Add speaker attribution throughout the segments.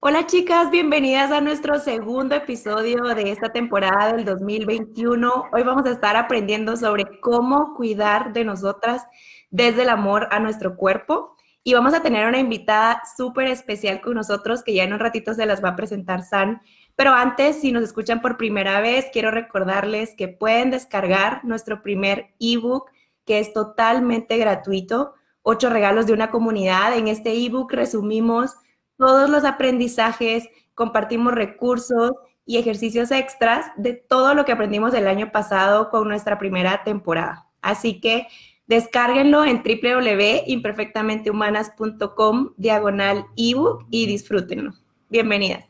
Speaker 1: Hola chicas, bienvenidas a nuestro segundo episodio de esta temporada del 2021. Hoy vamos a estar aprendiendo sobre cómo cuidar de nosotras desde el amor a nuestro cuerpo. Y vamos a tener una invitada súper especial con nosotros que ya en un ratito se las va a presentar San. Pero antes, si nos escuchan por primera vez, quiero recordarles que pueden descargar nuestro primer ebook que es totalmente gratuito, ocho regalos de una comunidad. En este ebook resumimos todos los aprendizajes, compartimos recursos y ejercicios extras de todo lo que aprendimos el año pasado con nuestra primera temporada. Así que descárguenlo en www.imperfectamentehumanas.com diagonal ebook y disfrútenlo. Bienvenidas.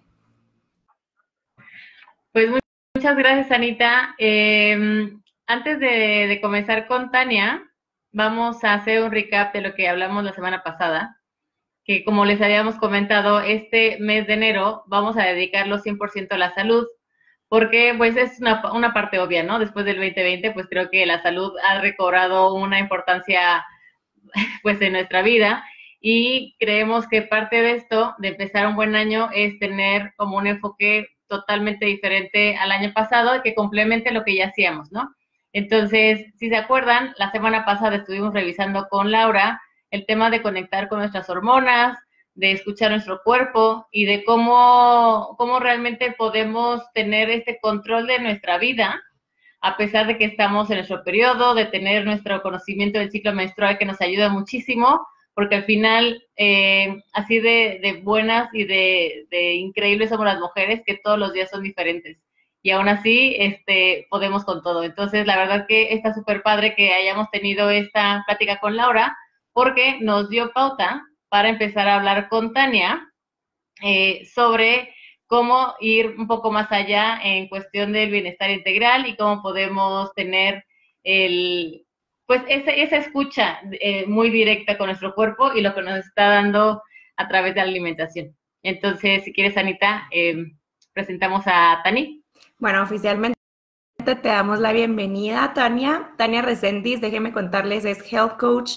Speaker 2: Pues muchas gracias, Anita. Em, antes de, de comenzar con Tania, vamos a hacer un recap de lo que hablamos la semana pasada que como les habíamos comentado, este mes de enero vamos a dedicarlo 100% a la salud, porque pues es una, una, parte obvia, ¿no? Después del 2020, pues creo que la salud ha recobrado una importancia pues en nuestra vida y creemos que parte de esto, de empezar un buen año, es tener como un enfoque totalmente diferente al año pasado que complemente lo que ya hacíamos, ¿no? Entonces, si se acuerdan, la semana pasada estuvimos revisando con Laura el tema de conectar con nuestras hormonas, de escuchar nuestro cuerpo y de cómo, cómo realmente podemos tener este control de nuestra vida, a pesar de que estamos en nuestro periodo, de tener nuestro conocimiento del ciclo menstrual que nos ayuda muchísimo, porque al final, eh, así de, buenas y de, de, increíbles somos las mujeres, que todos los días son diferentes. Y aún así, este, podemos con todo. Entonces, la verdad que está súper padre que hayamos tenido esta plática con Laura, porque nos dio pauta para empezar a hablar con Tania eh, sobre cómo ir un poco más allá en cuestión del bienestar integral y cómo podemos tener el, pues esa, escucha eh, muy directa con nuestro cuerpo y lo que nos está dando a través de la alimentación. Entonces, si quieres, Anita, eh, presentamos a Tani.
Speaker 1: Bueno, oficialmente te damos la bienvenida, Tania. Tania Resendiz, déjenme contarles, es Health Coach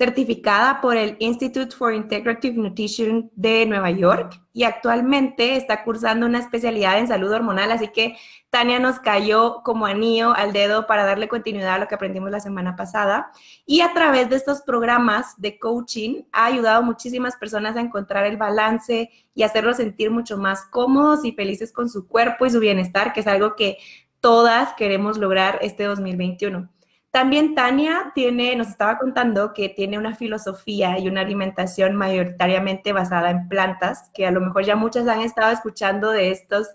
Speaker 1: certificada por el Institute for Integrative Nutrition de Nueva York y actualmente está cursando una especialidad en salud hormonal, así que Tania nos cayó como anillo al dedo para darle continuidad a lo que aprendimos la semana pasada. Y a través de estos programas de coaching ha ayudado a muchísimas personas a encontrar el balance y hacerlos sentir mucho más cómodos y felices con su cuerpo y su bienestar, que es algo que todas queremos lograr este 2021. También Tania tiene, nos estaba contando que tiene una filosofía y una alimentación mayoritariamente basada en plantas, que a lo mejor ya muchas han estado escuchando de estos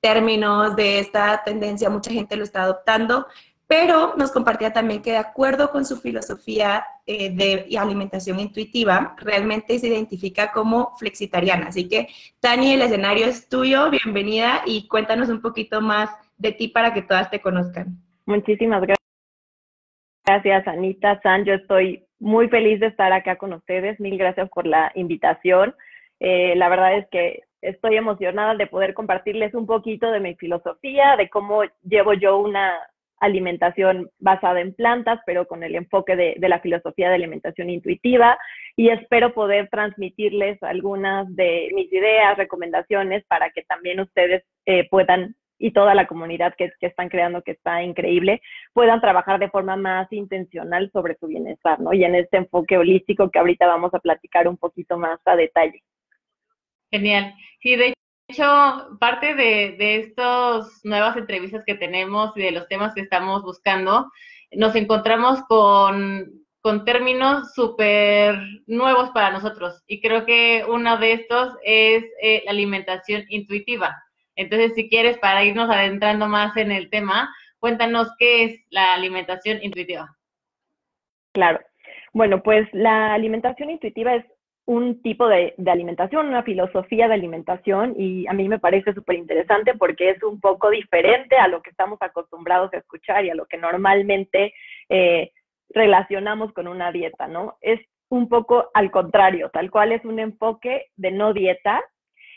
Speaker 1: términos, de esta tendencia, mucha gente lo está adoptando, pero nos compartía también que de acuerdo con su filosofía eh, de alimentación intuitiva, realmente se identifica como flexitariana. Así que, Tania, el escenario es tuyo, bienvenida y cuéntanos un poquito más de ti para que todas te conozcan.
Speaker 3: Muchísimas gracias. Gracias, Anita, San. Yo estoy muy feliz de estar acá con ustedes. Mil gracias por la invitación. Eh, la verdad es que estoy emocionada de poder compartirles un poquito de mi filosofía, de cómo llevo yo una alimentación basada en plantas, pero con el enfoque de, la filosofía de alimentación intuitiva y espero poder transmitirles algunas de mis ideas, recomendaciones para que también ustedes eh, puedan y toda la comunidad que, están creando, que está increíble, puedan trabajar de forma más intencional sobre su bienestar, ¿no? Y en este enfoque holístico que ahorita vamos a platicar un poquito más a detalle.
Speaker 2: Genial. Sí, de hecho, parte de, de estas nuevas entrevistas que tenemos y de los temas que estamos buscando, nos encontramos con, con términos súper nuevos para nosotros. Y creo que uno de estos es eh, la alimentación intuitiva entonces, si quieres, para irnos adentrando más en el tema, cuéntanos qué es la alimentación intuitiva.
Speaker 3: Claro. Bueno, pues la alimentación intuitiva es un tipo de, alimentación, una filosofía de alimentación y a mí me parece súper interesante porque es un poco diferente a lo que estamos acostumbrados a escuchar y a lo que normalmente eh, relacionamos con una dieta, ¿no? Es un poco al contrario, tal cual es un enfoque de no dieta.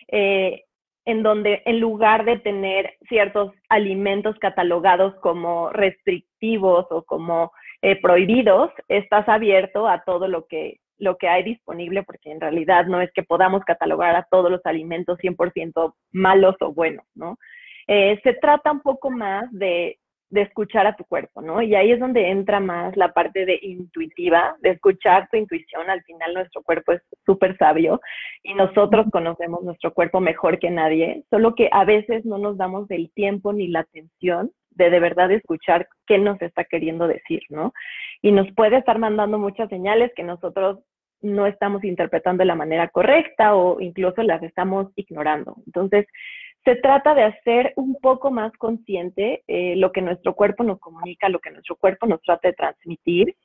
Speaker 3: Eh, en donde en lugar de tener ciertos alimentos catalogados como restrictivos o como eh, prohibidos, estás abierto a todo lo que lo que hay disponible, porque en realidad no es que podamos catalogar a todos los alimentos 100% malos o buenos, ¿no? Eh, se trata un poco más de, de, escuchar a tu cuerpo, ¿no? Y ahí es donde entra más la parte de intuitiva, de escuchar tu intuición. Al final nuestro cuerpo es súper sabio y nosotros conocemos nuestro cuerpo mejor que nadie, solo que a veces no nos damos el tiempo ni la atención de de verdad escuchar qué nos está queriendo decir, ¿no? Y nos puede estar mandando muchas señales que nosotros no estamos interpretando de la manera correcta o incluso las estamos ignorando. Entonces, se trata de hacer un poco más consciente eh, lo que nuestro cuerpo nos comunica, lo que nuestro cuerpo nos trata de transmitir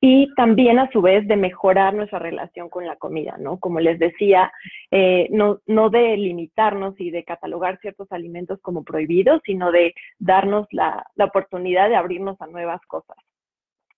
Speaker 3: y también a su vez de mejorar nuestra relación con la comida, ¿no? Como les decía, eh, no, de limitarnos y de catalogar ciertos alimentos como prohibidos, sino de darnos la, la oportunidad de abrirnos a nuevas cosas.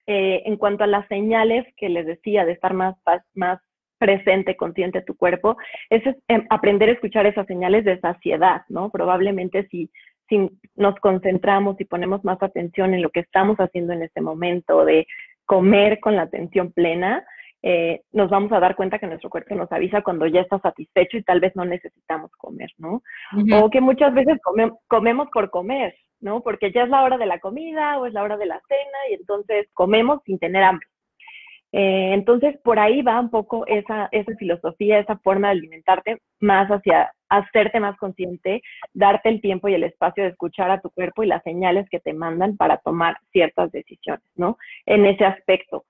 Speaker 3: Eh, en cuanto a las señales que les decía de estar más, más presente, consciente tu cuerpo, es em, aprender a escuchar esas señales de saciedad, ¿no? Probablemente si, si nos concentramos y ponemos más atención en lo que estamos haciendo en este momento, de comer con la atención plena, eh, nos vamos a dar cuenta que nuestro cuerpo nos avisa cuando ya está satisfecho y tal vez no necesitamos comer, ¿no? O que muchas veces comemos por comer, ¿no? Porque ya es la hora de la comida o es la hora de la cena y entonces comemos sin tener hambre. Eh, entonces, por ahí va un poco esa, esa filosofía, esa forma de alimentarte más hacia hacerte más consciente, darte el tiempo y el espacio de escuchar a tu cuerpo y las señales que te mandan para tomar ciertas decisiones, ¿no? En ese aspecto.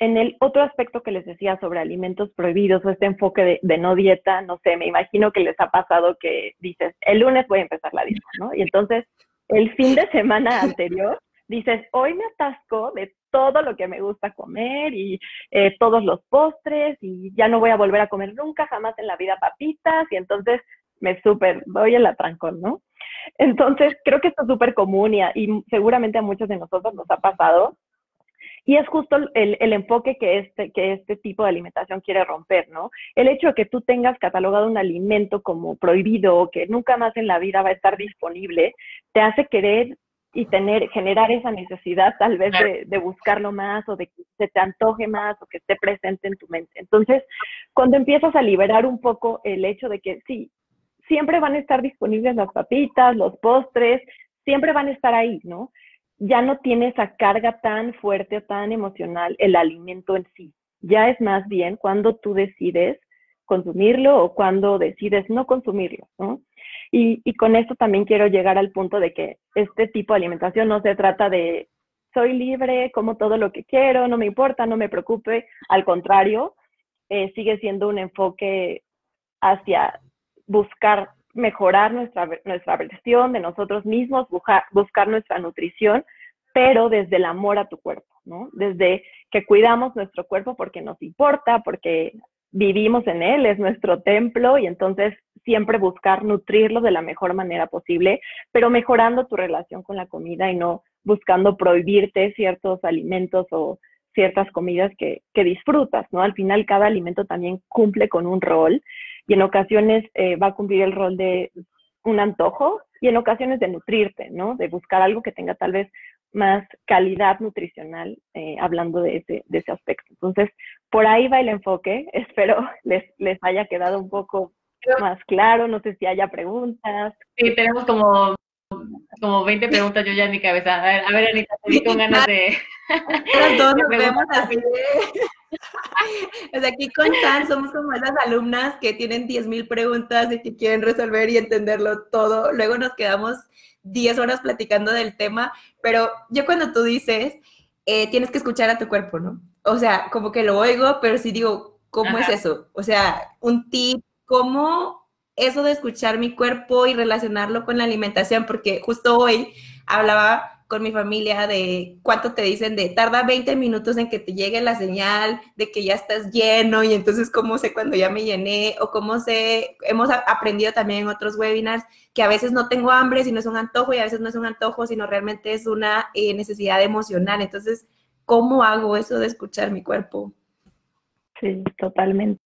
Speaker 3: En el otro aspecto que les decía sobre alimentos prohibidos o este enfoque de, de, no dieta, no sé, me imagino que les ha pasado que dices, el lunes voy a empezar la dieta, ¿no? Y entonces, el fin de semana anterior, dices, hoy me atasco de todo lo que me gusta comer y eh, todos los postres y ya no voy a volver a comer nunca, jamás en la vida papitas y entonces me súper doy el atrancón, ¿no? Entonces, creo que esto es súper común y, y, seguramente a muchos de nosotros nos ha pasado. Y es justo el, el, enfoque que este, que este tipo de alimentación quiere romper, ¿no? El hecho de que tú tengas catalogado un alimento como prohibido o que nunca más en la vida va a estar disponible, te hace querer y tener, generar esa necesidad tal vez de, de, buscarlo más o de que se te antoje más o que esté presente en tu mente. Entonces, cuando empiezas a liberar un poco el hecho de que sí, siempre van a estar disponibles las papitas, los postres, siempre van a estar ahí, ¿no? Ya no tiene esa carga tan fuerte o tan emocional el alimento en sí. Ya es más bien cuando tú decides consumirlo o cuando decides no consumirlo, ¿no? Y, y, con esto también quiero llegar al punto de que este tipo de alimentación no se trata de soy libre, como todo lo que quiero, no me importa, no me preocupe. Al contrario, eh, sigue siendo un enfoque hacia buscar mejorar nuestra, nuestra versión de nosotros mismos, buscar, buscar nuestra nutrición, pero desde el amor a tu cuerpo, ¿no? Desde que cuidamos nuestro cuerpo porque nos importa, porque vivimos en él, es nuestro templo y entonces siempre buscar nutrirlo de la mejor manera posible, pero mejorando tu relación con la comida y no buscando prohibirte ciertos alimentos o ciertas comidas que, que disfrutas, ¿no? Al final cada alimento también cumple con un rol y en ocasiones eh, va a cumplir el rol de un antojo y en ocasiones de nutrirte, ¿no? De buscar algo que tenga tal vez más calidad nutricional, eh, hablando de ese, de ese aspecto. Entonces, por ahí va el enfoque. Espero les, les haya quedado un poco más claro. No sé si haya preguntas.
Speaker 2: Sí, tenemos como, como 20 preguntas yo ya en mi cabeza. A ver, a ver Anita, te di con ganas de...
Speaker 1: Todos nos vemos así. O sea, aquí con San somos como esas alumnas que tienen 10.000 preguntas y que quieren resolver y entenderlo todo. Luego nos quedamos 10 horas platicando del tema, pero yo cuando tú dices, eh, tienes que escuchar a tu cuerpo, ¿no? O sea, como que lo oigo, pero sí digo, ¿cómo Ajá. es eso? O sea, un tip, ¿cómo eso de escuchar mi cuerpo y relacionarlo con la alimentación? Porque justo hoy hablaba con mi familia de cuánto te dicen de tarda 20 minutos en que te llegue la señal de que ya estás lleno y entonces cómo sé cuando ya me llené o cómo sé, hemos aprendido también en otros webinars que a veces no tengo hambre si no es un antojo y a veces no es un antojo sino realmente es una eh, necesidad emocional. Entonces, ¿cómo hago eso de escuchar mi cuerpo?
Speaker 3: Sí, totalmente.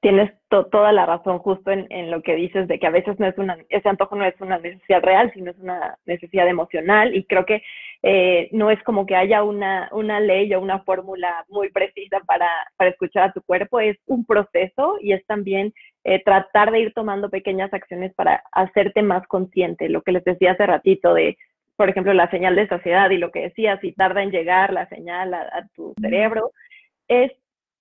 Speaker 3: tienes toda la razón justo en, lo que dices de que a veces no es una, ese antojo no es una necesidad real, sino es una necesidad emocional y creo que eh, no es como que haya una, una ley o una fórmula muy precisa para, para escuchar a tu cuerpo, es un proceso y es también eh, tratar de ir tomando pequeñas acciones para hacerte más consciente, lo que les decía hace ratito de por ejemplo, la señal de saciedad y lo que decía, si tarda en llegar la señal a tu cerebro, es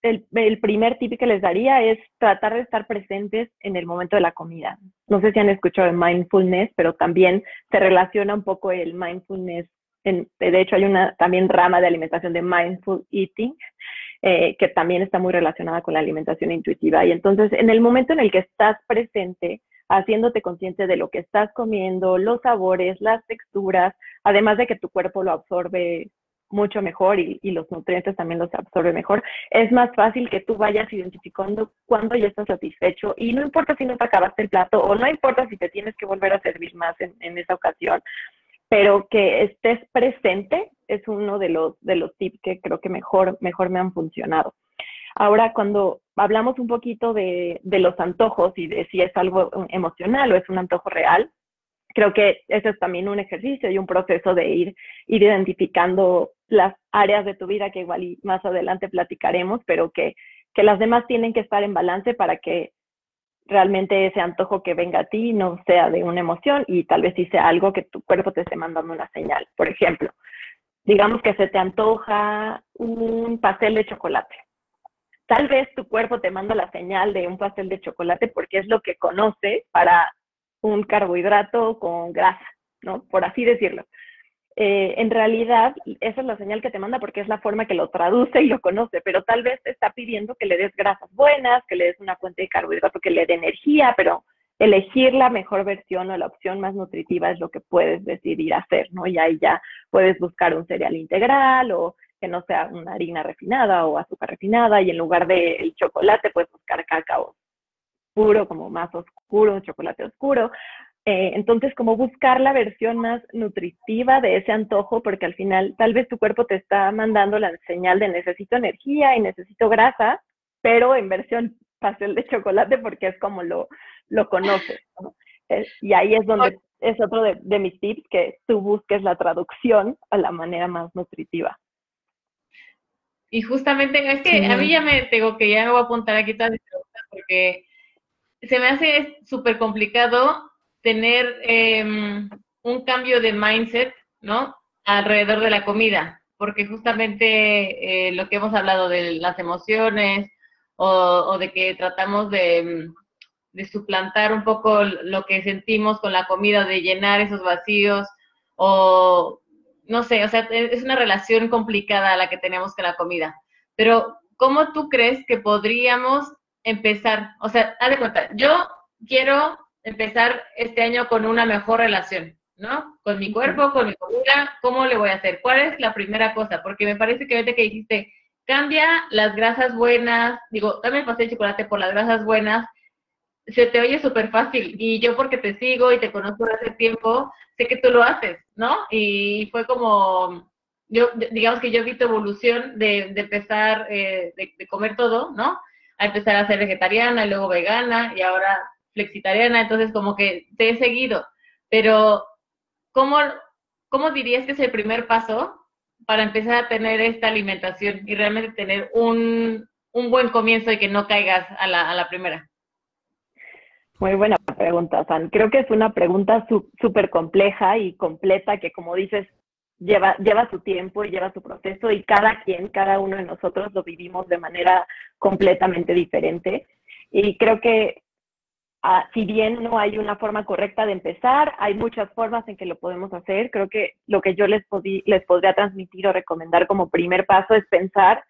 Speaker 3: el, primer tip que les daría es tratar de estar presentes en el momento de la comida. No sé si han escuchado de mindfulness, pero también se relaciona un poco el mindfulness. En, de hecho, hay una también rama de alimentación de mindful eating, eh, que también está muy relacionada con la alimentación intuitiva. Y entonces, en el momento en el que estás presente, haciéndote consciente de lo que estás comiendo, los sabores, las texturas, además de que tu cuerpo lo absorbe mucho mejor y, los nutrientes también los absorbe mejor, es más fácil que tú vayas identificando cuándo ya estás satisfecho y no importa si no te acabaste el plato o no importa si te tienes que volver a servir más en, esa ocasión, pero que estés presente es uno de los, de los tips que creo que mejor, mejor me han funcionado. Ahora, cuando hablamos un poquito de, los antojos y de si es algo emocional o es un antojo real, creo que ese es también un ejercicio y un proceso de ir, ir identificando las áreas de tu vida que igual y más adelante platicaremos, pero que, que las demás tienen que estar en balance para que realmente ese antojo que venga a ti no sea de una emoción y tal vez sí sea algo que tu cuerpo te esté mandando una señal. Por ejemplo, digamos que se te antoja un pastel de chocolate. Tal vez tu cuerpo te manda la señal de un pastel de chocolate porque es lo que conoce para un carbohidrato con grasa, ¿no? Por así decirlo. Eh, en realidad, esa es la señal que te manda porque es la forma que lo traduce y lo conoce, pero tal vez te está pidiendo que le des grasas buenas, que le des una fuente de carbohidrato que le dé energía, pero elegir la mejor versión o la opción más nutritiva es lo que puedes decidir hacer, ¿no? Y ahí ya puedes buscar un cereal integral o que no sea una harina refinada o azúcar refinada y en lugar del chocolate puedes buscar cacao puro, como más oscuro, un chocolate oscuro. Eh, entonces, como buscar la versión más nutritiva de ese antojo, porque al final tal vez tu cuerpo te está mandando la señal de necesito energía y necesito grasa, pero en versión pastel de chocolate porque es como lo, lo conoces. y ahí es donde es otro de, de, mis tips, que tú busques la traducción a la manera más nutritiva.
Speaker 2: Y justamente, es que a mí ya me tengo que ya me voy a apuntar aquí todas mis preguntas porque se me hace súper complicado tener em, un cambio de mindset, ¿no? Alrededor de la comida, porque justamente eh, lo que hemos hablado de las emociones o, de que tratamos de, de, suplantar un poco lo que sentimos con la comida, de llenar esos vacíos o no sé, o sea, es una relación complicada la que tenemos con la comida. Pero, ¿cómo tú crees que podríamos empezar, o sea, haz de cuenta, yo quiero empezar este año con una mejor relación, ¿no? Con mi cuerpo, con mi comida, ¿cómo le voy a hacer? ¿Cuál es la primera cosa? Porque me parece que ahorita que dijiste, cambia las grasas buenas, digo, también pasé el chocolate por las grasas buenas, se te oye súper fácil. Y yo porque te sigo y te conozco desde hace tiempo, sé que tú lo haces, ¿no? Y fue como, yo, digamos que yo vi tu evolución de, de empezar, eh, de comer todo, ¿no? a empezar a ser vegetariana y luego vegana y ahora flexitariana, entonces como que te he seguido. Pero, ¿cómo, cómo dirías que es el primer paso para empezar a tener esta alimentación y realmente tener un, un buen comienzo y que no caigas a la, a la primera?
Speaker 3: Muy buena pregunta, San. Creo que es una pregunta súper compleja y completa que, como dices, lleva, lleva su tiempo y lleva su proceso y cada quien, cada uno de nosotros lo vivimos de manera completamente diferente. Y creo que ah, si bien no hay una forma correcta de empezar, hay muchas formas en que lo podemos hacer. Creo que lo que yo les, les podría transmitir o recomendar como primer paso es pensar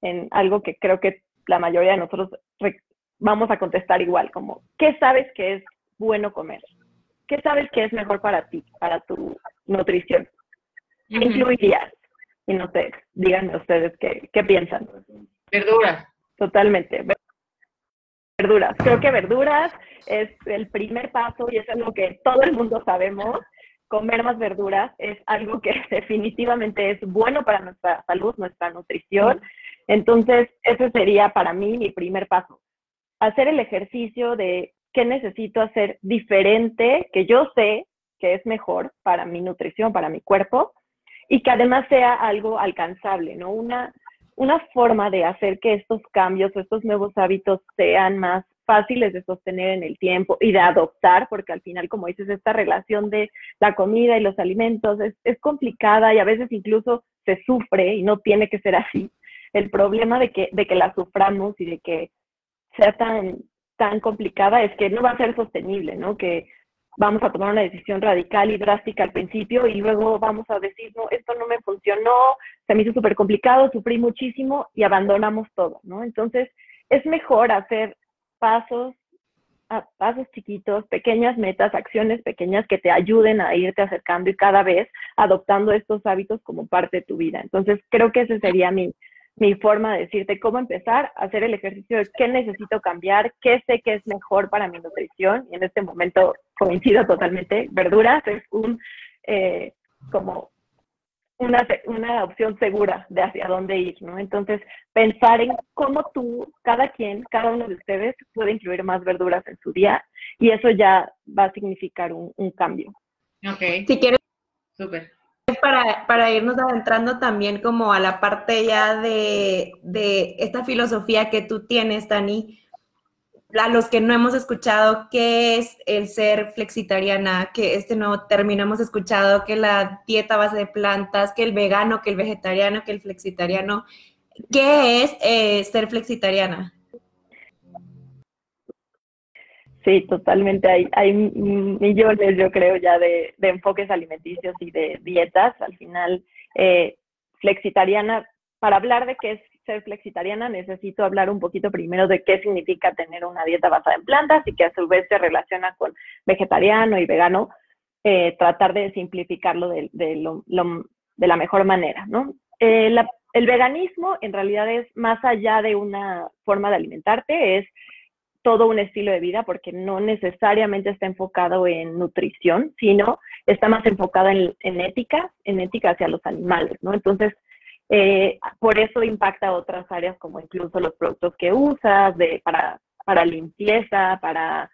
Speaker 3: en algo que creo que la mayoría de nosotros vamos a contestar igual, como, ¿qué sabes que es bueno comer? ¿Qué sabes que es mejor para ti, para tu nutrición? incluirías? Y no sé, díganme ustedes qué, qué piensan.
Speaker 2: Verduras.
Speaker 3: Totalmente. Verduras. Creo que verduras es el primer paso y es algo que todo el mundo sabemos. Comer más verduras es algo que definitivamente es bueno para nuestra salud, nuestra nutrición. Entonces, ese sería para mí mi primer paso. Hacer el ejercicio de qué necesito hacer diferente, que yo sé que es mejor para mi nutrición, para mi cuerpo, y que además sea algo alcanzable, ¿no? Una, una forma de hacer que estos cambios estos nuevos hábitos sean más fáciles de sostener en el tiempo y de adoptar, porque al final, como dices, esta relación de la comida y los alimentos es, complicada y a veces incluso se sufre y no tiene que ser así. El problema de que, de que la suframos y de que sea tan, tan complicada es que no va a ser sostenible, ¿no? Que vamos a tomar una decisión radical y drástica al principio y luego vamos a decir, no, esto no me funcionó, se me hizo súper complicado, sufrí muchísimo y abandonamos todo, ¿no? Entonces, es mejor hacer pasos, pasos chiquitos, pequeñas metas, acciones pequeñas que te ayuden a irte acercando y cada vez adoptando estos hábitos como parte de tu vida. Entonces, creo que ese sería mi, mi forma de decirte cómo empezar a hacer el ejercicio de qué necesito cambiar, qué sé que es mejor para mi nutrición. Y en este momento coincido totalmente, verduras es un, eh, como una, una opción segura de hacia dónde ir, ¿no? Entonces, pensar en cómo tú, cada quien, cada uno de ustedes puede incluir más verduras en su día y eso ya va a significar un, un cambio.
Speaker 1: Ok. Si quieres, Súper para, para, irnos adentrando también como a la parte ya de, de, esta filosofía que tú tienes, Dani, a los que no hemos escuchado qué es el ser flexitariana, que este nuevo término hemos escuchado que la dieta base de plantas, que el vegano, que el vegetariano, que el flexitariano. ¿Qué es eh, ser flexitariana?
Speaker 3: Sí, totalmente. Hay, hay millones, yo creo, ya de, enfoques alimenticios y de dietas. Al final, eh, flexitariana, para hablar de qué es ser flexitariana, necesito hablar un poquito primero de qué significa tener una dieta basada en plantas y que a su vez se relaciona con vegetariano y vegano. Eh, tratar de simplificarlo de, de, la mejor manera, ¿no? Eh, el veganismo en realidad es más allá de una forma de alimentarte, es todo un estilo de vida porque no necesariamente está enfocado en nutrición, sino está más enfocado en, ética, en ética hacia los animales, ¿no? Entonces, eh, por eso impacta otras áreas como incluso los productos que usas de, para, para limpieza, para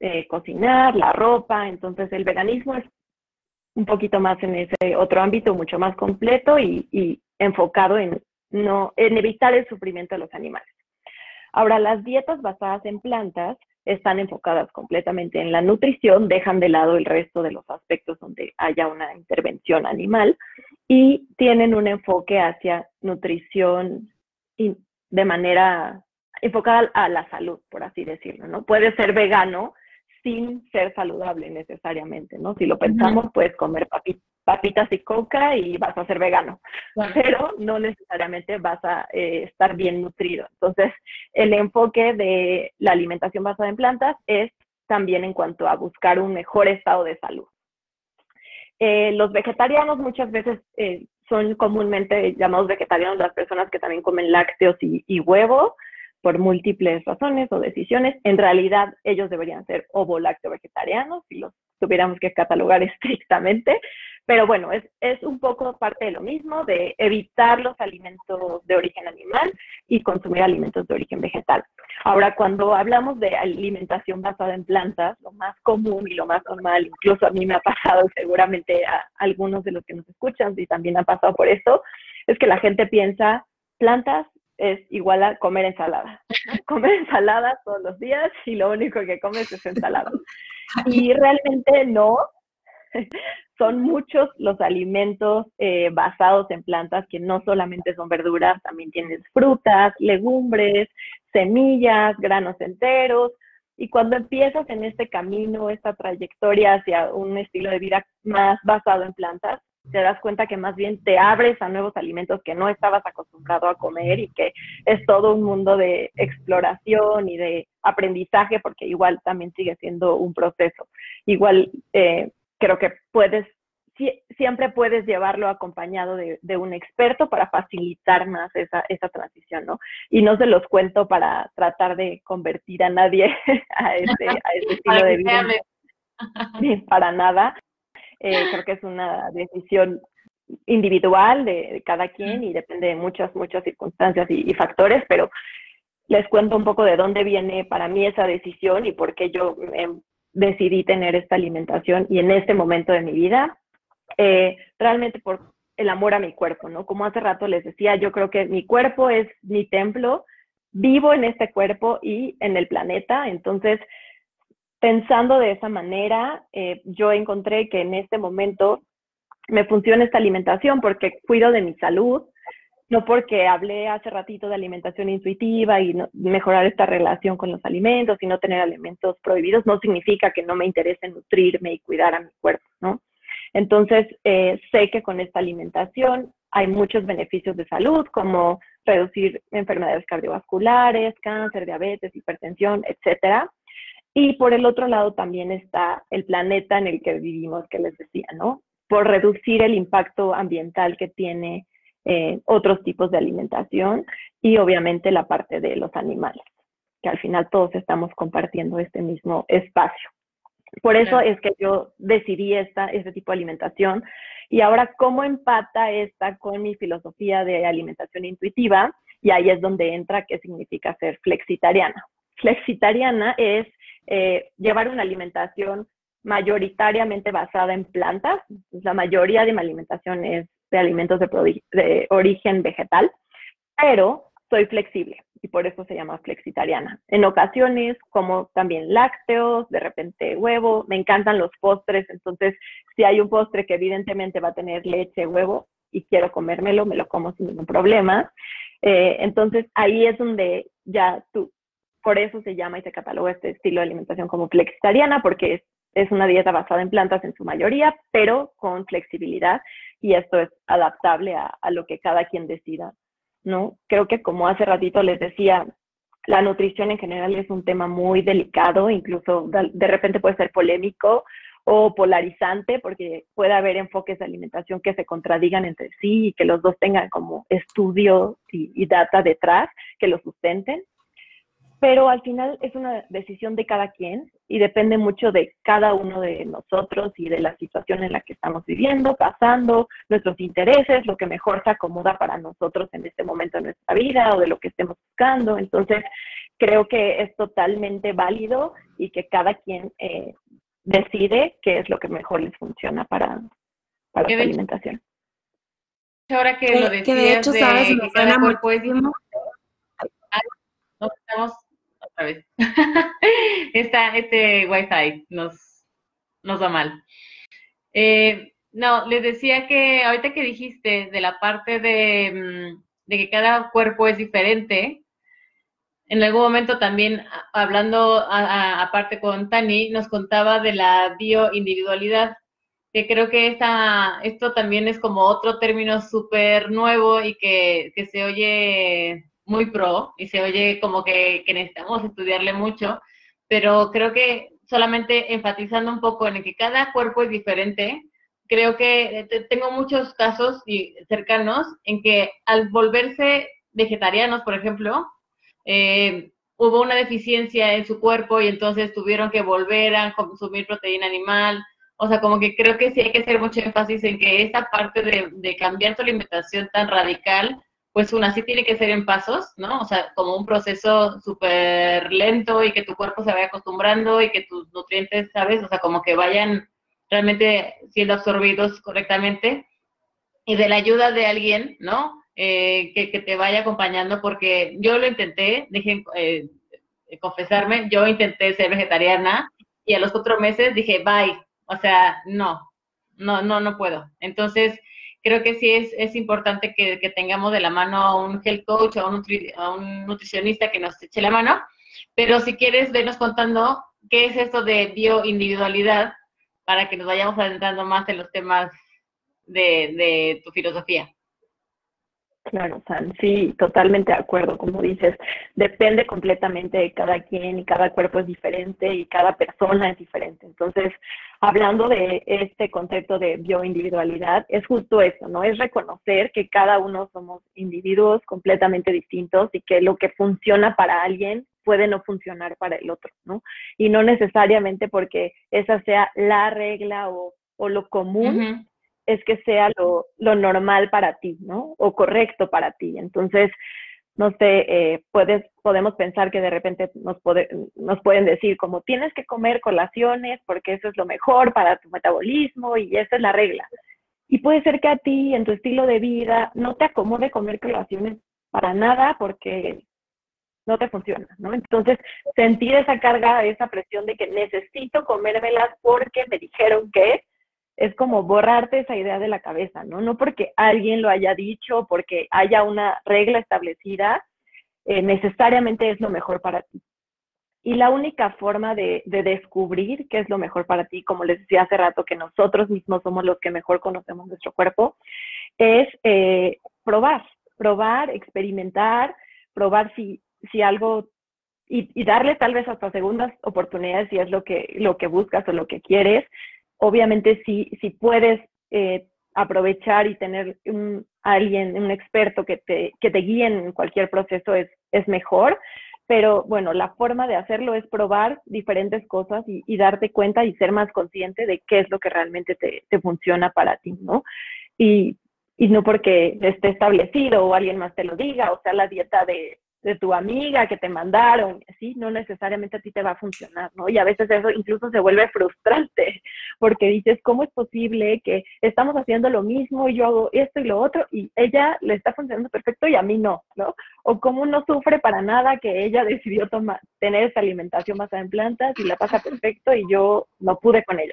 Speaker 3: eh, cocinar, la ropa. Entonces, el veganismo es un poquito más en ese otro ámbito, mucho más completo y, y enfocado en, no, en evitar el sufrimiento de los animales. Ahora, las dietas basadas en plantas están enfocadas completamente en la nutrición, dejan de lado el resto de los aspectos donde haya una intervención animal y tienen un enfoque hacia nutrición de manera enfocada a la salud, por así decirlo, ¿no? Puede ser vegano sin ser saludable necesariamente, ¿no? Si lo pensamos, puedes comer papitas papitas y coca y vas a ser vegano, pero no necesariamente vas a eh, estar bien nutrido. Entonces, el enfoque de la alimentación basada en plantas es también en cuanto a buscar un mejor estado de salud. Eh, los vegetarianos muchas veces eh, son comúnmente llamados vegetarianos las personas que también comen lácteos y, y huevo por múltiples razones o decisiones. En realidad, ellos deberían ser ovo-lácteo vegetarianos si los tuviéramos que catalogar estrictamente, pero bueno, es, es un poco parte de lo mismo, de evitar los alimentos de origen animal y consumir alimentos de origen vegetal. Ahora, cuando hablamos de alimentación basada en plantas, lo más común y lo más normal, incluso a mí me ha pasado, seguramente a algunos de los que nos escuchan y también ha pasado por esto, es que la gente piensa plantas es igual a comer ensalada. Comer ensalada todos los días y lo único que comes es ensalada. Y realmente no. Son muchos los alimentos eh, basados en plantas que no solamente son verduras, también tienes frutas, legumbres, semillas, granos enteros. Y cuando empiezas en este camino, esta trayectoria hacia un estilo de vida más basado en plantas, te das cuenta que más bien te abres a nuevos alimentos que no estabas acostumbrado a comer y que es todo un mundo de exploración y de aprendizaje, porque igual también sigue siendo un proceso. Igual eh, creo que puedes, siempre puedes llevarlo acompañado de, un experto para facilitar más esa, esa transición, ¿no? Y no se los cuento para tratar de convertir a nadie a ese, a ese estilo de vida. Para nada. Eh, creo que es una decisión individual de, cada quien y depende de muchas, muchas circunstancias y, factores, pero les cuento un poco de dónde viene para mí esa decisión y por qué yo em, decidí tener esta alimentación y en este momento de mi vida, eh, realmente por el amor a mi cuerpo, ¿no? Como hace rato les decía, yo creo que mi cuerpo es mi templo, vivo en este cuerpo y en el planeta, entonces pensando de esa manera, eh, yo encontré que en este momento me funciona esta alimentación porque cuido de mi salud, no porque hablé hace ratito de alimentación intuitiva y mejorar esta relación con los alimentos y no tener alimentos prohibidos, no significa que no me interese nutrirme y cuidar a mi cuerpo, ¿no? Entonces, eh, sé que con esta alimentación hay muchos beneficios de salud, como reducir enfermedades cardiovasculares, cáncer, diabetes, hipertensión, etcétera. Y por el otro lado también está el planeta en el que vivimos, que les decía, ¿no? Por reducir el impacto ambiental que tiene eh, otros tipos de alimentación y obviamente la parte de los animales, que al final todos estamos compartiendo este mismo espacio. Por eso es que yo decidí esta, este tipo de alimentación. Y ahora, ¿cómo empata esta con mi filosofía de alimentación intuitiva? Y ahí es donde entra qué significa ser flexitariana. Flexitariana es eh, llevar una alimentación mayoritariamente basada en plantas. La mayoría de mi alimentación es de alimentos de, origen vegetal, pero soy flexible y por eso se llama flexitariana. En ocasiones como también lácteos, de repente huevo, me encantan los postres, entonces si hay un postre que evidentemente va a tener leche, huevo y quiero comérmelo, me lo como sin ningún problema. Eh, entonces ahí es donde ya tú, por eso se llama y se cataloga este estilo de alimentación como flexitariana, porque es, es una dieta basada en plantas en su mayoría, pero con flexibilidad y esto es adaptable a, lo que cada quien decida, ¿no? Creo que como hace ratito les decía, la nutrición en general es un tema muy delicado, incluso de repente puede ser polémico o polarizante, porque puede haber enfoques de alimentación que se contradigan entre sí y que los dos tengan como estudio y data detrás que lo sustenten pero al final es una decisión de cada quien y depende mucho de cada uno de nosotros y de la situación en la que estamos viviendo, pasando, nuestros intereses, lo que mejor se acomoda para nosotros en este momento de nuestra vida o de lo que estemos buscando. Entonces, creo que es totalmente válido y que cada quien eh, decide qué es lo que mejor les funciona para, para su alimentación.
Speaker 2: Ahora que, lo decías de hecho, sabes, me suena muy estamos otra vez. este Wi-Fi nos, nos va mal. Eh, no, les decía que ahorita que dijiste de la parte de, mm, de, que cada cuerpo es diferente, en algún momento también hablando aparte con Tani, nos contaba de la bioindividualidad, que creo que esta, esto también es como otro término súper nuevo y que, que se oye muy pro y se oye como que, necesitamos estudiarle mucho, pero creo que solamente enfatizando un poco en que cada cuerpo es diferente, creo que tengo muchos casos y cercanos en que al volverse vegetarianos, por ejemplo, eh, hubo una deficiencia en su cuerpo y entonces tuvieron que volver a consumir proteína animal. O sea, como que creo que sí hay que hacer mucho énfasis en que esta parte de, de cambiar tu alimentación tan radical pues una sí tiene que ser en pasos, ¿no? O sea, como un proceso súper lento y que tu cuerpo se vaya acostumbrando y que tus nutrientes, ¿sabes? O sea, como que vayan realmente siendo absorbidos correctamente. Y de la ayuda de alguien, ¿no? Eh, que, te vaya acompañando, porque yo lo intenté, dejen eh, confesarme, yo intenté ser vegetariana y a los cuatro meses dije, bye, o sea, no, no, no, no puedo. Entonces, creo que sí es, es importante que, tengamos de la mano a un health coach, a un, a un nutricionista que nos eche la mano. Pero si quieres, venos contando qué es esto de bioindividualidad para que nos vayamos adentrando más en los temas de, de tu filosofía.
Speaker 3: Claro, San, sí, totalmente de acuerdo, como dices, depende completamente de cada quien y cada cuerpo es diferente y cada persona es diferente. Entonces, hablando de este concepto de bioindividualidad, es justo eso, ¿no? Es reconocer que cada uno somos individuos completamente distintos y que lo que funciona para alguien puede no funcionar para el otro, ¿no? Y no necesariamente porque esa sea la regla o, o lo común, es que sea lo, normal para ti, ¿no? O correcto para ti. Entonces, no sé, eh, puedes, podemos pensar que de repente nos, nos pueden decir como tienes que comer colaciones porque eso es lo mejor para tu metabolismo y esa es la regla. Y puede ser que a ti, en tu estilo de vida, no te acomode comer colaciones para nada porque no te funciona, ¿no? Entonces, sentir esa carga, esa presión de que necesito comérmelas porque me dijeron que, es como borrarte esa idea de la cabeza, ¿no? No porque alguien lo haya dicho, porque haya una regla establecida, eh, necesariamente es lo mejor para ti. Y la única forma de, descubrir qué es lo mejor para ti, como les decía hace rato, que nosotros mismos somos los que mejor conocemos nuestro cuerpo, es eh, probar, probar, experimentar, probar si, si algo y, darle tal vez hasta segundas oportunidades si es lo que, lo que buscas o lo que quieres. Obviamente si, si puedes eh, aprovechar y tener un, alguien, un experto que te, que te guíe en cualquier proceso es, es mejor, pero bueno, la forma de hacerlo es probar diferentes cosas y, y, darte cuenta y ser más consciente de qué es lo que realmente te, te funciona para ti, ¿no? Y, y no porque esté establecido o alguien más te lo diga, o sea, la dieta de, de tu amiga que te mandaron, sí, no necesariamente a ti te va a funcionar, ¿no? Y a veces eso incluso se vuelve frustrante, porque dices, ¿cómo es posible que estamos haciendo lo mismo y yo hago esto y lo otro y ella le está funcionando perfecto y a mí no, ¿no? O cómo no sufre para nada que ella decidió tomar, tener esa alimentación basada en plantas y la pasa perfecto y yo no pude con ello.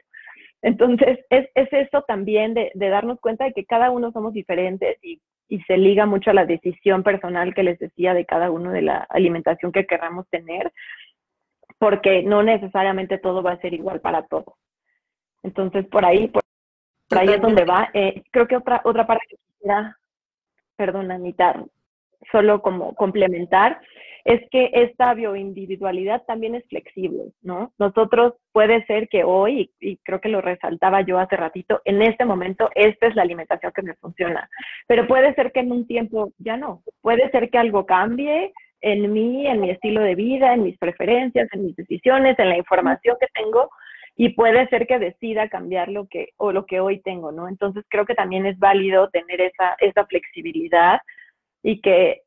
Speaker 3: Entonces, es, es eso también de, de, darnos cuenta de que cada uno somos diferentes y, y, se liga mucho a la decisión personal que les decía de cada uno de la alimentación que queramos tener, porque no necesariamente todo va a ser igual para todos. Entonces, por ahí, por, ahí es donde va. Eh, creo que otra, otra parte que quisiera, perdón, Anita, solo como complementar, es que esta bioindividualidad también es flexible, ¿no? Nosotros puede ser que hoy, y creo que lo resaltaba yo hace ratito, en este momento esta es la alimentación que me funciona, pero puede ser que en un tiempo ya no, puede ser que algo cambie en mí, en mi estilo de vida, en mis preferencias, en mis decisiones, en la información que tengo, y puede ser que decida cambiar lo que o lo que hoy tengo, ¿no? Entonces creo que también es válido tener esa, esa flexibilidad y que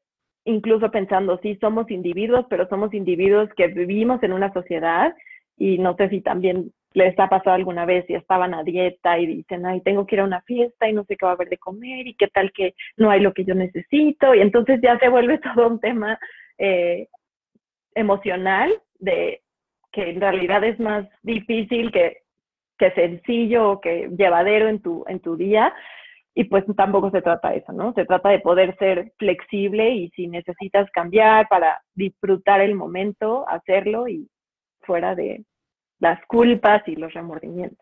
Speaker 3: incluso pensando, sí, somos individuos, pero somos individuos que vivimos en una sociedad y no sé si también les ha pasado alguna vez si estaban a dieta y dicen, ay, tengo que ir a una fiesta y no sé qué va a haber de comer y qué tal que no hay lo que yo necesito y entonces ya se vuelve todo un tema eh, emocional de que en realidad es más difícil que, que sencillo o que llevadero en tu, en tu día y pues tampoco se trata de eso, ¿no? Se trata de poder ser flexible y si necesitas cambiar para disfrutar el momento, hacerlo y fuera de las culpas y los remordimientos.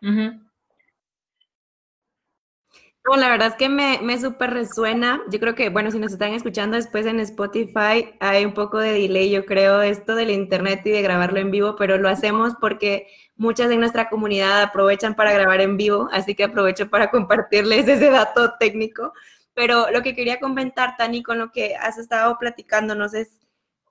Speaker 1: No, la verdad es que me, me súper resuena. Yo creo que, bueno, si nos están escuchando después en Spotify, hay un poco de delay, yo creo, esto del internet y de grabarlo en vivo, pero lo hacemos porque muchas de nuestra comunidad aprovechan para grabar en vivo, así que aprovecho para compartirles ese dato técnico. Pero lo que quería comentar, Tani, con lo que has estado platicándonos es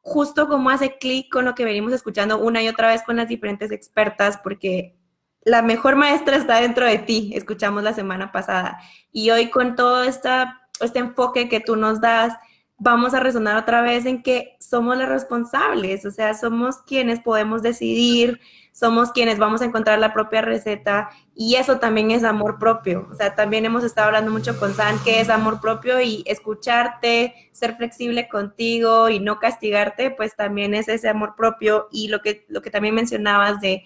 Speaker 1: justo cómo hace clic con lo que venimos escuchando una y otra vez con las diferentes expertas, porque la mejor maestra está dentro de ti, escuchamos la semana pasada. Y hoy con todo esta, este enfoque que tú nos das, vamos a resonar otra vez en que somos los responsables, o sea, somos quienes podemos decidir, somos quienes vamos a encontrar la propia receta y eso también es amor propio. O sea, también hemos estado hablando mucho con San que es amor propio y escucharte, ser flexible contigo y no castigarte, pues también es ese amor propio y lo que, lo que también mencionabas de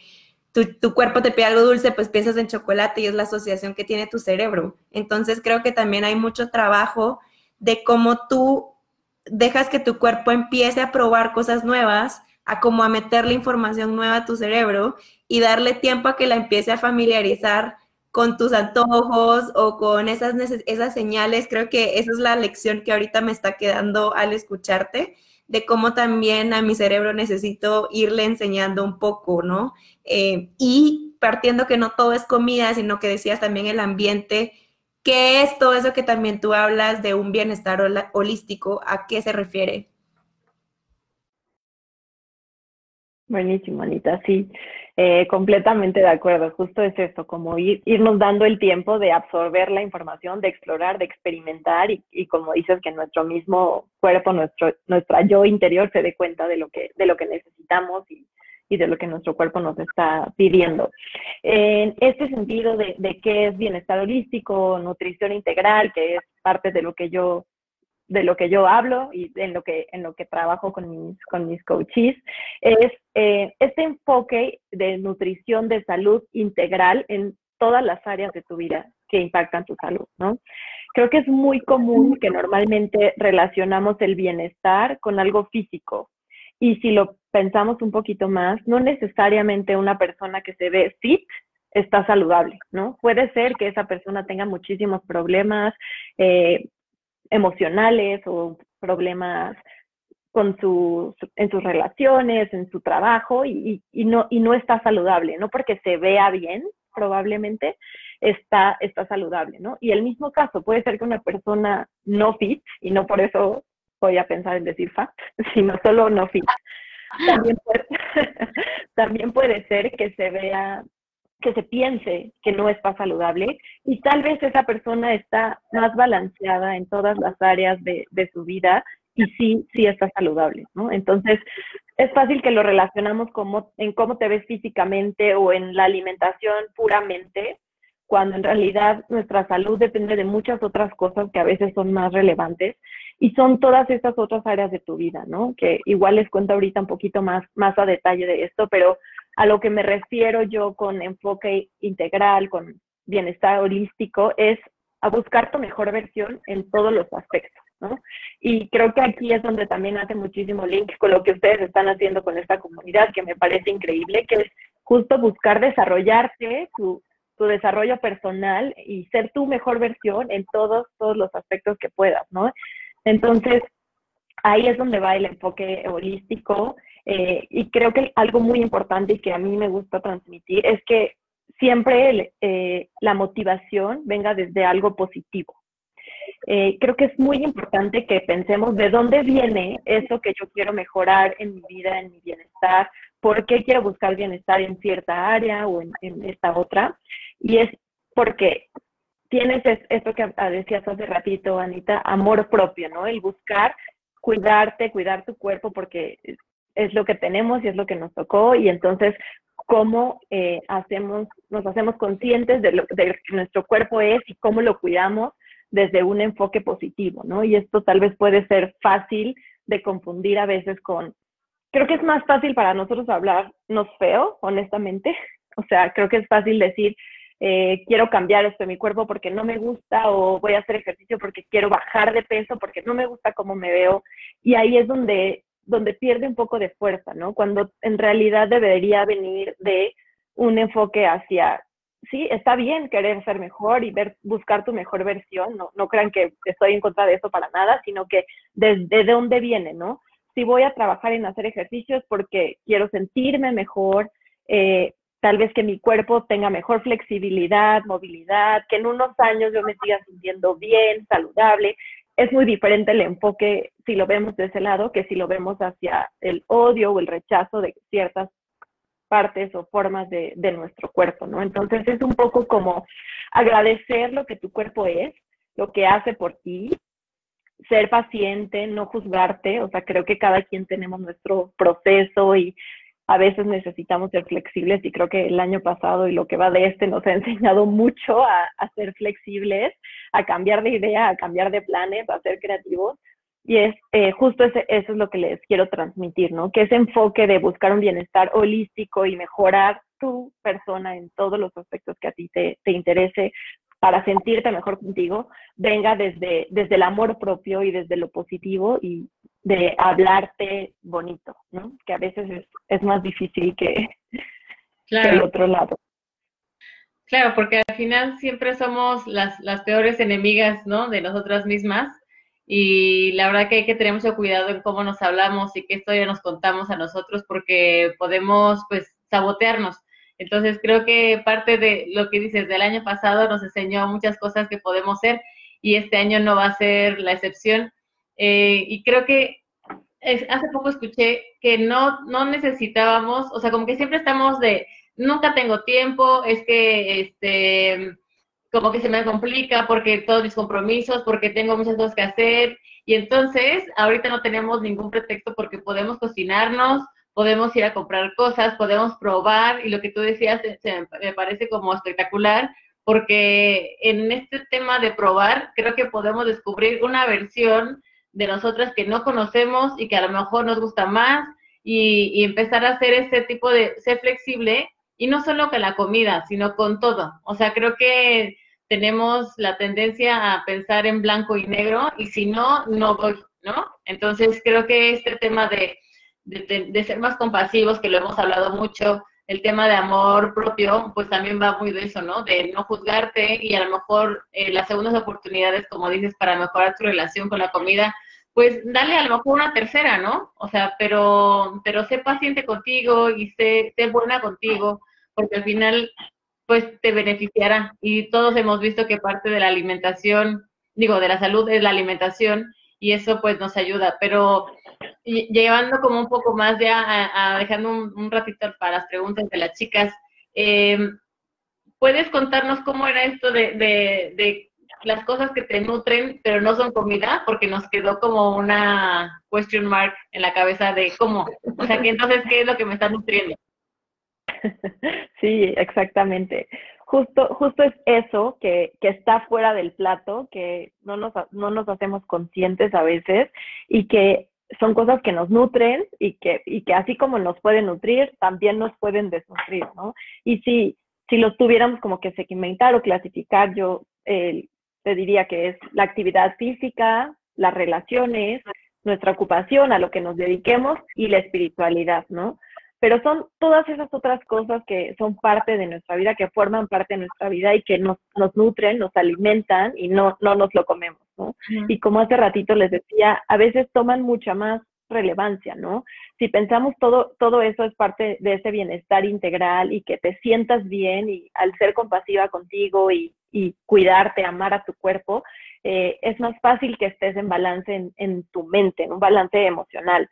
Speaker 1: tu, cuerpo te pide algo dulce, pues piensas en chocolate y es la asociación que tiene tu cerebro. Entonces creo que también hay mucho trabajo de cómo tú dejas que tu cuerpo empiece a probar cosas nuevas, a como a meterle información nueva a tu cerebro y darle tiempo a que la empiece a familiarizar con tus antojos o con esas, esas señales. Creo que esa es la lección que ahorita me está quedando al escucharte de cómo también a mi cerebro necesito irle enseñando un poco, ¿no? Eh, y partiendo que no todo es comida, sino que decías también el ambiente, ¿qué es todo eso que también tú hablas de un bienestar holístico? ¿A qué se refiere?
Speaker 3: Buenísimo, Anita, sí, eh, completamente de acuerdo. Justo es esto, como ir, irnos dando el tiempo de absorber la información, de explorar, de experimentar y, y, como dices, que nuestro mismo cuerpo, nuestro, nuestra yo interior se dé cuenta de lo que, de lo que necesitamos y, y de lo que nuestro cuerpo nos está pidiendo. En este sentido de, de qué es bienestar holístico, nutrición integral, que es parte de lo que yo de lo que yo hablo y en lo que, en lo que trabajo con mis, con mis coaches, es eh, este enfoque de nutrición de salud integral en todas las áreas de tu vida que impactan tu salud, ¿no? Creo que es muy común que normalmente relacionamos el bienestar con algo físico. Y si lo pensamos un poquito más, no necesariamente una persona que se ve fit está saludable, ¿no? Puede ser que esa persona tenga muchísimos problemas, eh, emocionales o problemas con sus, en sus relaciones, en su trabajo y, y, no, y no está saludable, no porque se vea bien, probablemente está, está saludable, ¿no? Y el mismo caso, puede ser que una persona no fit, y no por eso voy a pensar en decir fat, sino solo no fit. También también puede ser que se vea que se piense que no está saludable y tal vez esa persona está más balanceada en todas las áreas de, de su vida y sí, sí está saludable, ¿no? Entonces, es fácil que lo relacionamos como, en cómo te ves físicamente o en la alimentación puramente, cuando en realidad nuestra salud depende de muchas otras cosas que a veces son más relevantes y son todas estas otras áreas de tu vida, ¿no? Que igual les cuento ahorita un poquito más, más a detalle de esto, pero a lo que me refiero yo con enfoque integral, con bienestar holístico, es a buscar tu mejor versión en todos los aspectos, ¿no? Y creo que aquí es donde también hace muchísimo link con lo que ustedes están haciendo con esta comunidad, que me parece increíble, que es justo buscar desarrollarte, tu, desarrollo personal y ser tu mejor versión en todos, todos los aspectos que puedas, ¿no? Entonces, ahí es donde va el enfoque holístico eh, y creo que algo muy importante y que a mí me gusta transmitir es que siempre eh, la motivación venga desde algo positivo. Eh, creo que es muy importante que pensemos de dónde viene eso que yo quiero mejorar en mi vida, en mi bienestar, por qué quiero buscar bienestar en cierta área o en, en esta otra. Y es porque tienes esto que decías hace ratito, Anita, amor propio, ¿no? El buscar cuidarte, cuidar tu cuerpo, porque es lo que tenemos y es lo que nos tocó y entonces cómo eh, hacemos, nos hacemos conscientes de lo de que nuestro cuerpo es y cómo lo cuidamos desde un enfoque positivo, ¿no? Y esto tal vez puede ser fácil de confundir a veces con, creo que es más fácil para nosotros hablarnos feo, honestamente, o sea, creo que es fácil decir, eh, quiero cambiar esto en mi cuerpo porque no me gusta o voy a hacer ejercicio porque quiero bajar de peso porque no me gusta cómo me veo. Y ahí es donde donde pierde un poco de fuerza, ¿no? Cuando en realidad debería venir de un enfoque hacia, sí, está bien querer ser mejor y ver, buscar tu mejor versión, no, no crean que estoy en contra de eso para nada, sino que desde dónde viene, ¿no? Si voy a trabajar en hacer ejercicios porque quiero sentirme mejor, eh, tal vez que mi cuerpo tenga mejor flexibilidad, movilidad, que en unos años yo me siga sintiendo bien, saludable, es muy diferente el enfoque si lo vemos de ese lado que si lo vemos hacia el odio o el rechazo de ciertas partes o formas de, nuestro cuerpo, ¿no? Entonces es un poco como agradecer lo que tu cuerpo es, lo que hace por ti, ser paciente, no juzgarte, o sea, creo que cada quien tenemos nuestro proceso y a veces necesitamos ser flexibles y creo que el año pasado y lo que va de este nos ha enseñado mucho a, ser flexibles, a cambiar de idea, a cambiar de planes, a ser creativos. Y es eh, justo ese, eso es lo que les quiero transmitir, ¿no? Que ese enfoque de buscar un bienestar holístico y mejorar tu persona en todos los aspectos que a ti te, te interese para sentirte mejor contigo, venga desde, desde el amor propio y desde lo positivo y de hablarte bonito, ¿no? Que a veces es, es más difícil que, el otro lado.
Speaker 2: Claro, porque al final siempre somos las, las peores enemigas, ¿no? De nosotras mismas. Y la verdad que hay que tener mucho cuidado en cómo nos hablamos y qué historia nos contamos a nosotros porque podemos, pues, sabotearnos. Entonces creo que parte de lo que dices del año pasado nos enseñó muchas cosas que podemos ser y este año no va a ser la excepción. Eh, y creo que hace poco escuché que no, no necesitábamos, o sea, como que siempre estamos de, nunca tengo tiempo, es que, este, como que se me complica porque todos mis compromisos, porque tengo muchas cosas que hacer. Y entonces, ahorita no tenemos ningún pretexto porque podemos cocinarnos, podemos ir a comprar cosas, podemos probar. Y lo que tú decías me parece como espectacular, porque en este tema de probar, creo que podemos descubrir una versión de nosotras que no conocemos y que a lo mejor nos gusta más y, empezar a hacer ese tipo de, ser flexible y no solo con la comida, sino con todo. O sea, creo que tenemos la tendencia a pensar en blanco y negro y si no, no voy, ¿no? Entonces creo que este tema de, de, ser más compasivos, que lo hemos hablado mucho, el tema de amor propio, pues también va muy de eso, ¿no? De no juzgarte y a lo mejor eh, las segundas oportunidades, como dices, para mejorar tu relación con la comida, pues dale a lo mejor una tercera, ¿no? O sea, pero, pero sé paciente contigo y sé, sé buena contigo, porque al final, pues te beneficiará. Y todos hemos visto que parte de la alimentación, digo, de la salud es la alimentación y eso pues nos ayuda, pero llevando como un poco más ya a, dejando un, ratito para las preguntas de las chicas, eh, ¿puedes contarnos cómo era esto de, de, de las cosas que te nutren, pero no son comida, porque nos quedó como una question mark en la cabeza de cómo, o sea, que entonces, ¿qué es lo que me está nutriendo?
Speaker 3: Sí, exactamente. Justo, justo es eso que, que está fuera del plato, que no nos, no nos hacemos conscientes a veces y que son cosas que nos nutren y que, y que así como nos pueden nutrir, también nos pueden desnutrir, ¿no? Y si, si los tuviéramos como que segmentar o clasificar, yo te diría que es la actividad física, las relaciones, nuestra ocupación, a lo que nos dediquemos y la espiritualidad, ¿no? Pero son todas esas otras cosas que son parte de nuestra vida, que forman parte de nuestra vida y que nos, nos nutren, nos alimentan y no, no nos lo comemos, ¿no? Y como hace ratito les decía, a veces toman mucha más relevancia, ¿no? Si pensamos todo, todo eso es parte de ese bienestar integral y que te sientas bien y al ser compasiva contigo y y cuidarte, amar a tu cuerpo, eh, es más fácil que estés en balance en, tu mente, en un balance emocional.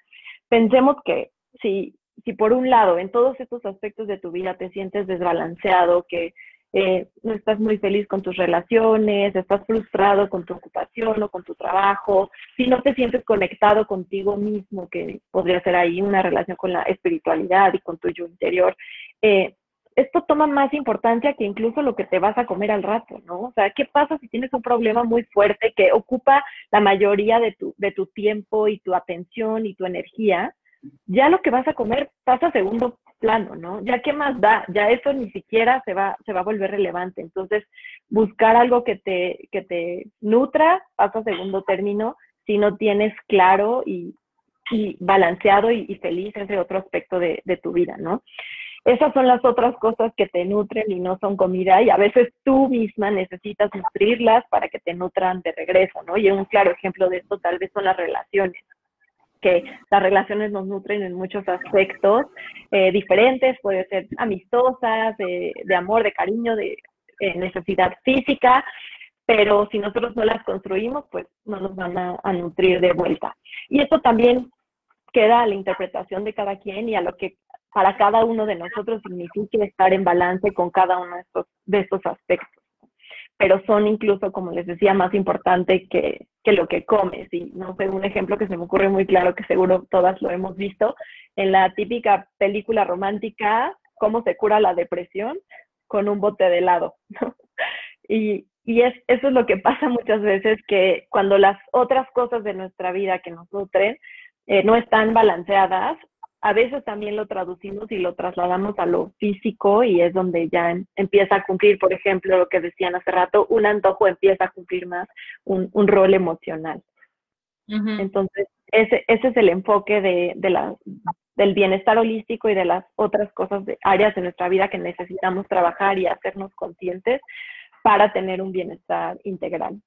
Speaker 3: Pensemos que si, si por un lado en todos estos aspectos de tu vida te sientes desbalanceado, que eh, no estás muy feliz con tus relaciones, estás frustrado con tu ocupación o con tu trabajo, si no te sientes conectado contigo mismo, que podría ser ahí una relación con la espiritualidad y con tu yo interior, eh, esto toma más importancia que incluso lo que te vas a comer al rato, ¿no? O sea, ¿qué pasa si tienes un problema muy fuerte que ocupa la mayoría de tu, de tu tiempo y tu atención y tu energía? Ya lo que vas a comer pasa a segundo plano, ¿no? Ya qué más da, ya eso ni siquiera se va, se va a volver relevante. Entonces, buscar algo que te, que te nutra pasa a segundo término si no tienes claro y, y balanceado y, feliz ese otro aspecto de, de tu vida, ¿no? Esas son las otras cosas que te nutren y no son comida y a veces tú misma necesitas nutrirlas para que te nutran de regreso, ¿no? Y un claro ejemplo de esto tal vez son las relaciones que las relaciones nos nutren en muchos aspectos eh, diferentes, puede ser amistosas, de, amor, de cariño, de necesidad física, pero si nosotros no las construimos, pues no nos van a, a, nutrir de vuelta. Y esto también queda a la interpretación de cada quien y a lo que para cada uno de nosotros significa estar en balance con cada uno de estos, de estos aspectos. Pero son incluso, como les decía, más importantes que, que lo que comes. Y no sé, un ejemplo que se me ocurre muy claro, que seguro todas lo hemos visto, en la típica película romántica, cómo se cura la depresión con un bote de helado. Y, y es, eso es lo que pasa muchas veces, que cuando las otras cosas de nuestra vida que nos nutren eh, no están balanceadas, a veces también lo traducimos y lo trasladamos a lo físico y es donde ya em, empieza a cumplir, por ejemplo, lo que decían hace rato, un antojo empieza a cumplir más un, rol emocional. Entonces, ese, ese es el enfoque de, de la, del bienestar holístico y de las otras cosas, de, áreas de nuestra vida que necesitamos trabajar y hacernos conscientes para tener un bienestar integral.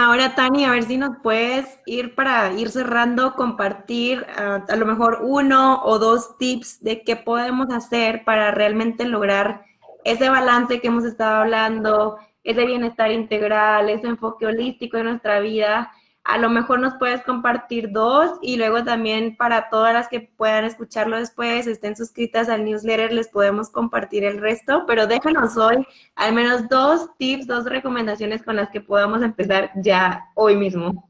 Speaker 1: Ahora, Tani, a ver si nos puedes ir para ir cerrando, compartir ah, a lo mejor uno o dos tips de qué podemos hacer para realmente lograr ese balance que hemos estado hablando, ese bienestar integral, ese enfoque holístico en nuestra vida, a lo mejor nos puedes compartir dos y luego también para todas las que puedan escucharlo después, estén suscritas al newsletter, les podemos compartir el resto, pero déjanos hoy al menos dos tips, dos recomendaciones con las que podamos empezar ya hoy mismo.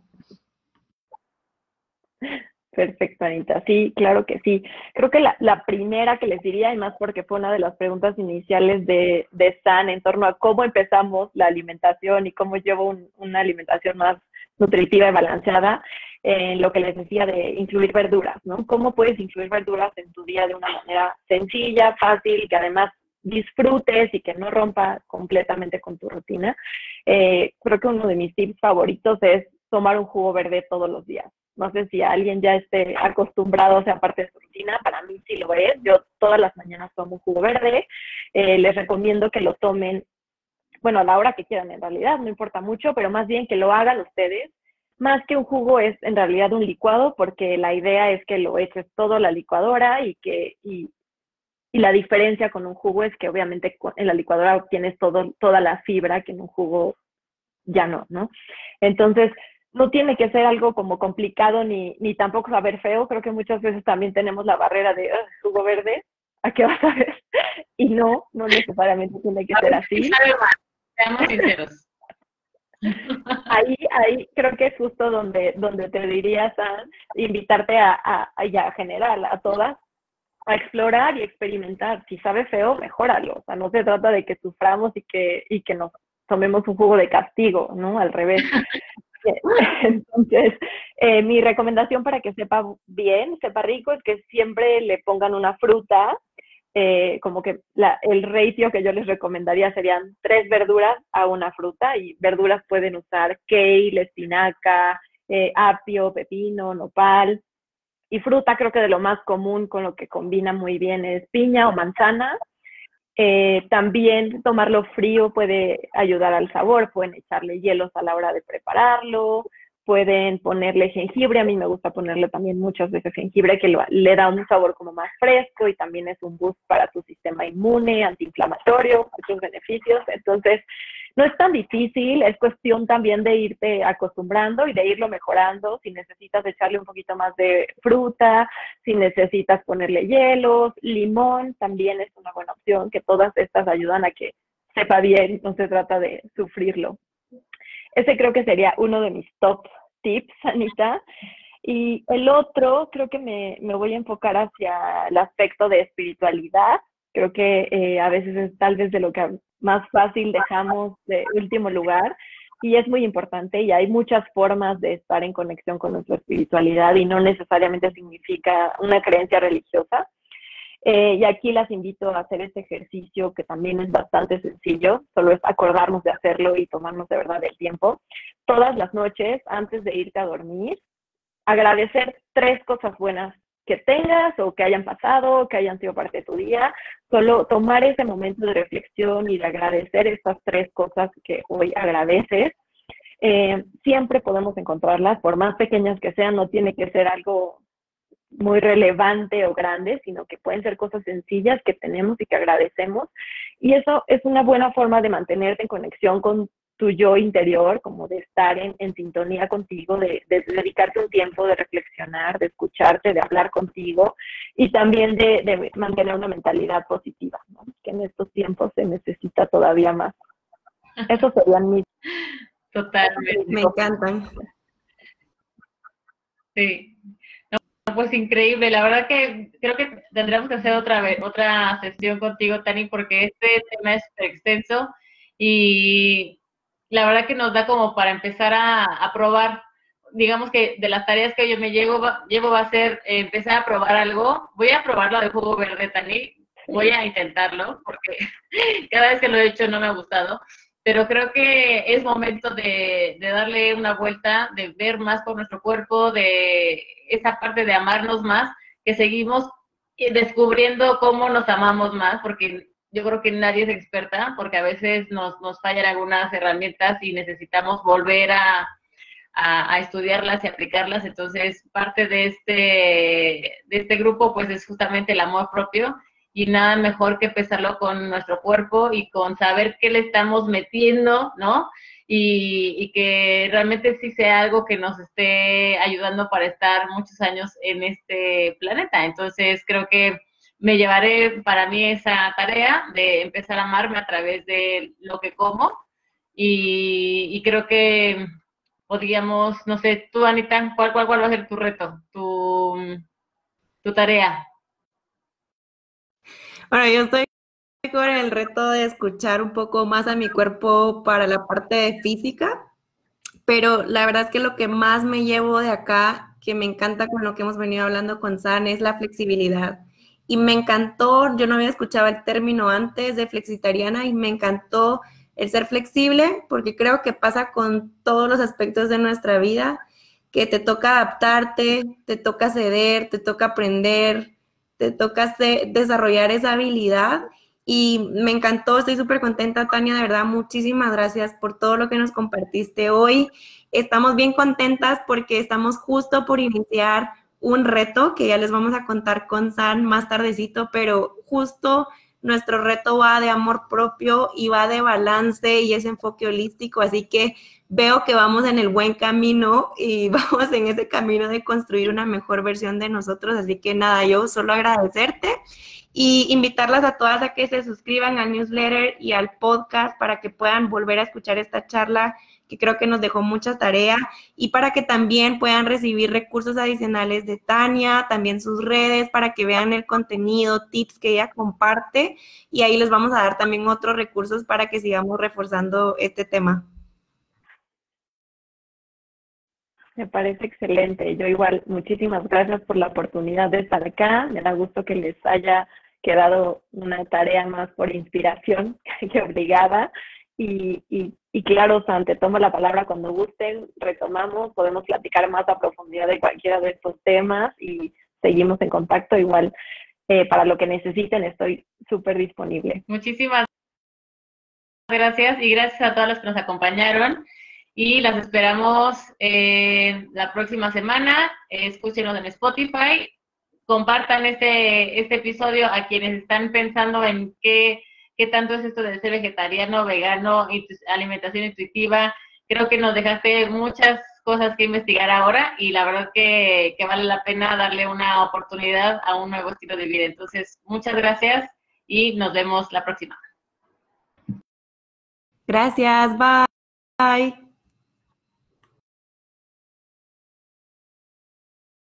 Speaker 3: Perfecto, Anita. Sí, claro que sí. Creo que la, primera que les diría, y más porque fue una de las preguntas iniciales de, de Stan en torno a cómo empezamos la alimentación y cómo llevo una alimentación más nutritiva y balanceada, en lo que les decía de incluir verduras, ¿no? ¿Cómo puedes incluir verduras en tu día de una manera sencilla, fácil, que además disfrutes y que no rompa completamente con tu rutina? Eh, creo que uno de mis tips favoritos es tomar un jugo verde todos los días. No sé si alguien ya esté acostumbrado, sea, parte de su rutina, para mí sí lo es. Yo todas las mañanas tomo un jugo verde. Eh, les recomiendo que lo tomen, bueno, a la hora que quieran en realidad, no importa mucho, pero más bien que lo hagan ustedes. Más que un jugo es en realidad un licuado, porque la idea es que lo eches todo a la licuadora y que, y, y la diferencia con un jugo es que obviamente en la licuadora obtienes todo, toda la fibra que en un jugo ya no, ¿no? Entonces, no tiene que ser algo como complicado ni, ni tampoco saber feo. Creo que muchas veces también tenemos la barrera de jugo verde, ¿a qué vas a ver? Y no, no necesariamente tiene que ser así.
Speaker 2: Seamos sinceros.
Speaker 3: Ahí, ahí creo que es justo donde, donde te dirías a invitarte a, a, a, general, a todas, a explorar y experimentar. Si sabe feo, mejóralo. O sea, no se trata de que suframos y que, y que nos tomemos un jugo de castigo, ¿no? Al revés. Entonces, eh, mi recomendación para que sepa bien, sepa rico, es que siempre le pongan una fruta, eh, como que el ratio que yo les recomendaría serían tres verduras a una fruta, y verduras pueden usar kale, espinaca, eh, apio, pepino, nopal, y fruta creo que de lo más común con lo que combina muy bien es piña o manzana, eh, también tomarlo frío puede ayudar al sabor, pueden echarle hielos a la hora de prepararlo, pueden ponerle jengibre, a mí me gusta ponerle también muchas veces jengibre que le da un sabor como más fresco y también es un boost para tu sistema inmune, antiinflamatorio, muchos beneficios. Entonces, no es tan difícil, es cuestión también de irte acostumbrando y de irlo mejorando. Si necesitas echarle un poquito más de fruta, si necesitas ponerle hielos, limón también es una buena opción, que todas estas ayudan a que sepa bien, no se trata de sufrirlo. Ese creo que sería uno de mis top tips, Anita. Y el otro, creo que me, me voy a enfocar hacia el aspecto de espiritualidad. Creo que eh, a veces es tal vez de lo que más fácil dejamos de último lugar y es muy importante y hay muchas formas de estar en conexión con nuestra espiritualidad y no necesariamente significa una creencia religiosa. Eh, y aquí las invito a hacer este ejercicio que también es bastante sencillo, solo es acordarnos de hacerlo y tomarnos de verdad el tiempo. Todas las noches, antes de irte a dormir, agradecer tres cosas buenas que tengas o que hayan pasado, que hayan sido parte de tu día, solo tomar ese momento de reflexión y de agradecer estas tres cosas que hoy agradeces. Eh, siempre podemos encontrarlas, por más pequeñas que sean, no tiene que ser algo muy relevante o grande, sino que pueden ser cosas sencillas que tenemos y que agradecemos. Y eso es una buena forma de mantenerte en conexión con tu yo interior, como de estar en, sintonía contigo, de, dedicarte un tiempo de reflexionar, de escucharte, de hablar contigo y también de, mantener una mentalidad positiva, que en estos tiempos se necesita todavía más. Eso serían mis...
Speaker 2: Totalmente.
Speaker 1: Me encantan.
Speaker 2: Sí. pues increíble. La verdad que creo que tendríamos que hacer otra vez, otra sesión contigo, Tani, porque este tema es extenso y la verdad que nos da como para empezar a, probar. Digamos que de las tareas que yo me llevo, llevo va a ser empezar a probar algo. Voy a probarlo de jugo verde, Tani. Voy a intentarlo porque cada vez que lo he hecho no me ha gustado. Pero creo que es momento de, de darle una vuelta, de ver más por nuestro cuerpo, de esa parte de amarnos más, que seguimos descubriendo cómo nos amamos más, porque yo creo que nadie es experta porque a veces nos, nos fallan algunas herramientas y necesitamos volver a, a, estudiarlas y aplicarlas. Entonces, parte de este, de este grupo pues es justamente el amor propio y nada mejor que empezarlo con nuestro cuerpo y con saber qué le estamos metiendo, ¿no? y, que realmente sí sea algo que nos esté ayudando para estar muchos años en este planeta. Entonces creo que me llevaré para mí esa tarea de empezar a amarme a través de lo que como y, creo que podríamos, no sé, tú Anita, ¿cuál, cuál, cuál va a ser tu reto, tu, tu tarea?
Speaker 1: Bueno, yo estoy con el reto de escuchar un poco más a mi cuerpo para la parte de física, pero la verdad es que lo que más me llevo de acá, que me encanta con lo que hemos venido hablando con San, es la flexibilidad. Y me encantó, yo no había escuchado el término antes de flexitariana y me encantó el ser flexible, porque creo que pasa con todos los aspectos de nuestra vida, que te toca adaptarte, te toca ceder, te toca aprender, te toca desarrollar esa habilidad y me encantó, estoy súper contenta, Tania, de verdad, muchísimas gracias por todo lo que nos compartiste hoy. Estamos bien contentas porque estamos justo por iniciar un reto que ya les vamos a contar con San más tardecito, pero justo nuestro reto va de amor propio y va de balance y ese enfoque holístico, así que veo que vamos en el buen camino y vamos en ese camino de construir una mejor versión de nosotros, así que nada, yo solo agradecerte y invitarlas a todas a que se suscriban al newsletter y al podcast para que puedan volver a escuchar esta charla que creo que nos dejó mucha tarea y para que también puedan recibir recursos adicionales de Tania, también sus redes para que vean el contenido, tips que ella comparte y ahí les vamos a dar también otros recursos para que sigamos reforzando este tema.
Speaker 3: Me parece excelente. Yo igual, muchísimas gracias por la oportunidad de estar acá. Me da gusto que les haya quedado una tarea más por inspiración que obligada. Y, y, claro, San, te tomo la palabra cuando gusten, retomamos, podemos platicar más a profundidad de cualquiera de estos temas y seguimos en contacto. Igual, eh, para lo que necesiten, estoy súper disponible.
Speaker 2: Muchísimas gracias y gracias a todos los que nos acompañaron y las esperamos eh, la próxima semana. Escúchenos en Spotify compartan este, este episodio a quienes están pensando en qué, qué tanto es esto de ser vegetariano, vegano, alimentación intuitiva. Creo que nos dejaste muchas cosas que investigar ahora y la verdad que, vale la pena darle una oportunidad a un nuevo estilo de vida. Entonces, muchas gracias y nos vemos la próxima.
Speaker 1: Gracias, bye.